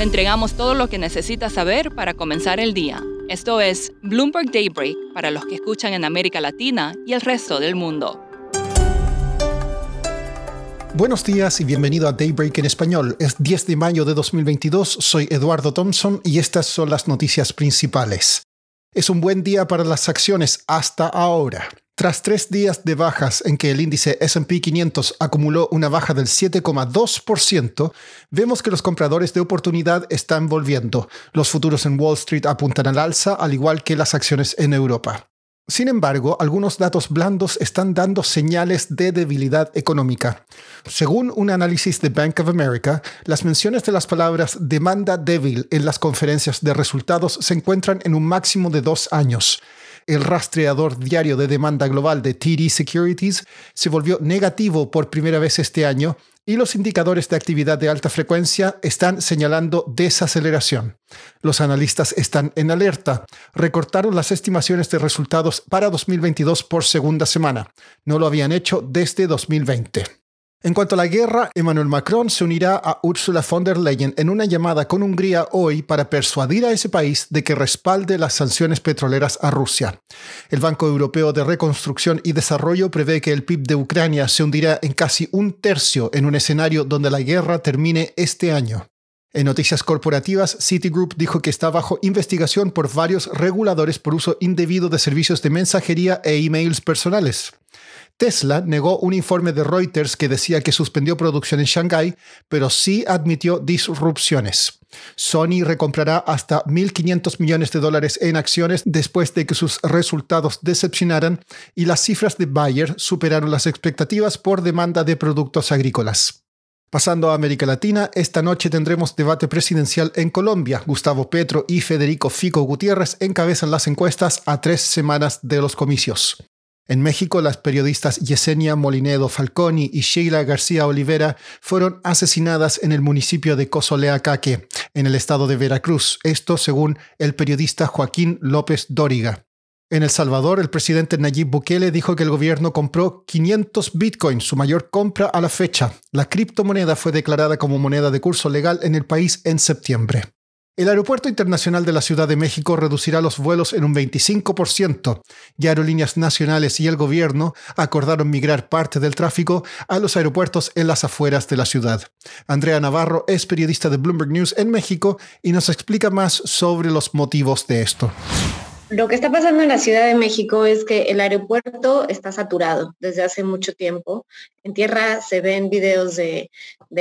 Le entregamos todo lo que necesita saber para comenzar el día. Esto es Bloomberg Daybreak para los que escuchan en América Latina y el resto del mundo. Buenos días y bienvenido a Daybreak en español. Es 10 de mayo de 2022, soy Eduardo Thompson y estas son las noticias principales. Es un buen día para las acciones hasta ahora. Tras tres días de bajas en que el índice SP 500 acumuló una baja del 7,2%, vemos que los compradores de oportunidad están volviendo. Los futuros en Wall Street apuntan al alza, al igual que las acciones en Europa. Sin embargo, algunos datos blandos están dando señales de debilidad económica. Según un análisis de Bank of America, las menciones de las palabras demanda débil en las conferencias de resultados se encuentran en un máximo de dos años. El rastreador diario de demanda global de TD Securities se volvió negativo por primera vez este año y los indicadores de actividad de alta frecuencia están señalando desaceleración. Los analistas están en alerta. Recortaron las estimaciones de resultados para 2022 por segunda semana. No lo habían hecho desde 2020. En cuanto a la guerra, Emmanuel Macron se unirá a Ursula von der Leyen en una llamada con Hungría hoy para persuadir a ese país de que respalde las sanciones petroleras a Rusia. El Banco Europeo de Reconstrucción y Desarrollo prevé que el PIB de Ucrania se hundirá en casi un tercio en un escenario donde la guerra termine este año. En noticias corporativas, Citigroup dijo que está bajo investigación por varios reguladores por uso indebido de servicios de mensajería e emails personales. Tesla negó un informe de Reuters que decía que suspendió producción en Shanghái, pero sí admitió disrupciones. Sony recomprará hasta 1.500 millones de dólares en acciones después de que sus resultados decepcionaran y las cifras de Bayer superaron las expectativas por demanda de productos agrícolas. Pasando a América Latina, esta noche tendremos debate presidencial en Colombia. Gustavo Petro y Federico Fico Gutiérrez encabezan las encuestas a tres semanas de los comicios. En México, las periodistas Yesenia Molinedo Falconi y Sheila García Olivera fueron asesinadas en el municipio de Cozoleacaque, en el estado de Veracruz, esto según el periodista Joaquín López Dóriga. En El Salvador, el presidente Nayib Bukele dijo que el gobierno compró 500 bitcoins, su mayor compra a la fecha. La criptomoneda fue declarada como moneda de curso legal en el país en septiembre. El Aeropuerto Internacional de la Ciudad de México reducirá los vuelos en un 25% y aerolíneas nacionales y el gobierno acordaron migrar parte del tráfico a los aeropuertos en las afueras de la ciudad. Andrea Navarro es periodista de Bloomberg News en México y nos explica más sobre los motivos de esto. Lo que está pasando en la Ciudad de México es que el aeropuerto está saturado desde hace mucho tiempo. En tierra se ven videos de,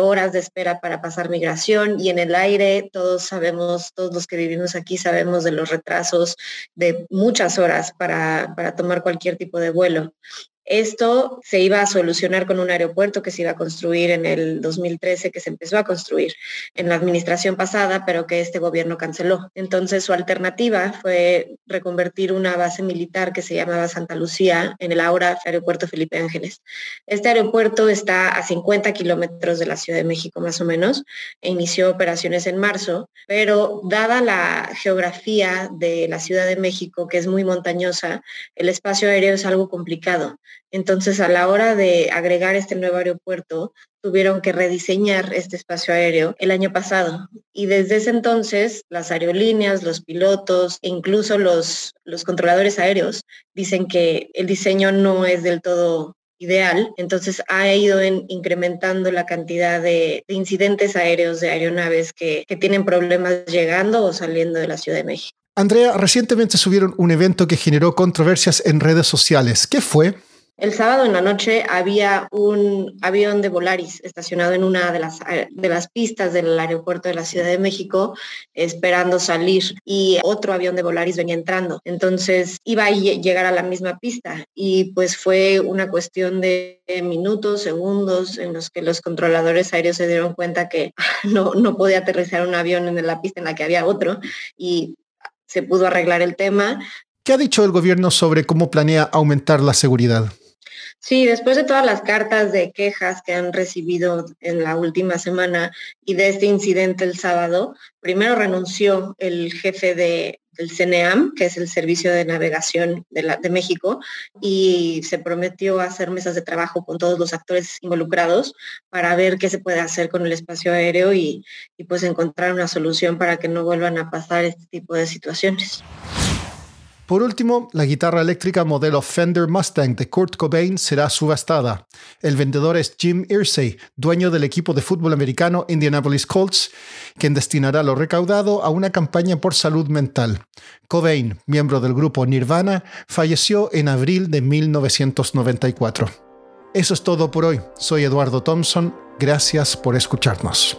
horas de espera para pasar migración y en el aire todos sabemos, todos los que vivimos aquí sabemos de los retrasos de muchas horas para, para tomar cualquier tipo de vuelo. Esto se iba a solucionar con un aeropuerto que se iba a construir en el 2013, que se empezó a construir en la administración pasada, pero que este gobierno canceló. Entonces su alternativa fue reconvertir una base militar que se llamaba Santa Lucía en el ahora aeropuerto Felipe Ángeles. Este aeropuerto está a 50 kilómetros de la Ciudad de México más o menos e inició operaciones en marzo, pero dada la geografía de la Ciudad de México, que es muy montañosa, el espacio aéreo es algo complicado. Entonces, a la hora de agregar este nuevo aeropuerto, tuvieron que rediseñar este espacio aéreo el año pasado. Y desde ese entonces, las aerolíneas, los pilotos e incluso los, los controladores aéreos dicen que el diseño no es del todo ideal, entonces ha ido incrementando la cantidad de, incidentes aéreos de aeronaves que, que tienen problemas llegando o saliendo de la Ciudad de México. Andrea, recientemente subieron un evento que generó controversias en redes sociales. ¿Qué fue? El sábado en la noche había un avión de Volaris estacionado en una de las, eh, de las pistas del aeropuerto de la Ciudad de México esperando salir y otro avión de Volaris venía entrando. Entonces iba a llegar a la misma pista y pues fue una cuestión de minutos, segundos en los que los controladores aéreos se dieron cuenta que no, no podía aterrizar un avión en la pista en la que había otro y se pudo arreglar el tema. ¿Qué ha dicho el gobierno sobre cómo planea aumentar la seguridad? Sí, después de todas las cartas de quejas que han recibido en la última semana y de este incidente el sábado, primero renunció el jefe de, del CNEAM, que es el Servicio de Navegación de, de, México, y se prometió hacer mesas de trabajo con todos los actores involucrados para ver qué se puede hacer con el espacio aéreo y, y pues encontrar una solución para que no vuelvan a pasar este tipo de situaciones. Por último, la guitarra eléctrica modelo Fender Mustang de Kurt Cobain será subastada. El vendedor es Jim Irsay, dueño del equipo de fútbol americano Indianapolis Colts, quien destinará lo recaudado a una campaña por salud mental. Cobain, miembro del grupo Nirvana, falleció en abril de 1994. Eso es todo por hoy. Soy Eduardo Thompson. Gracias por escucharnos.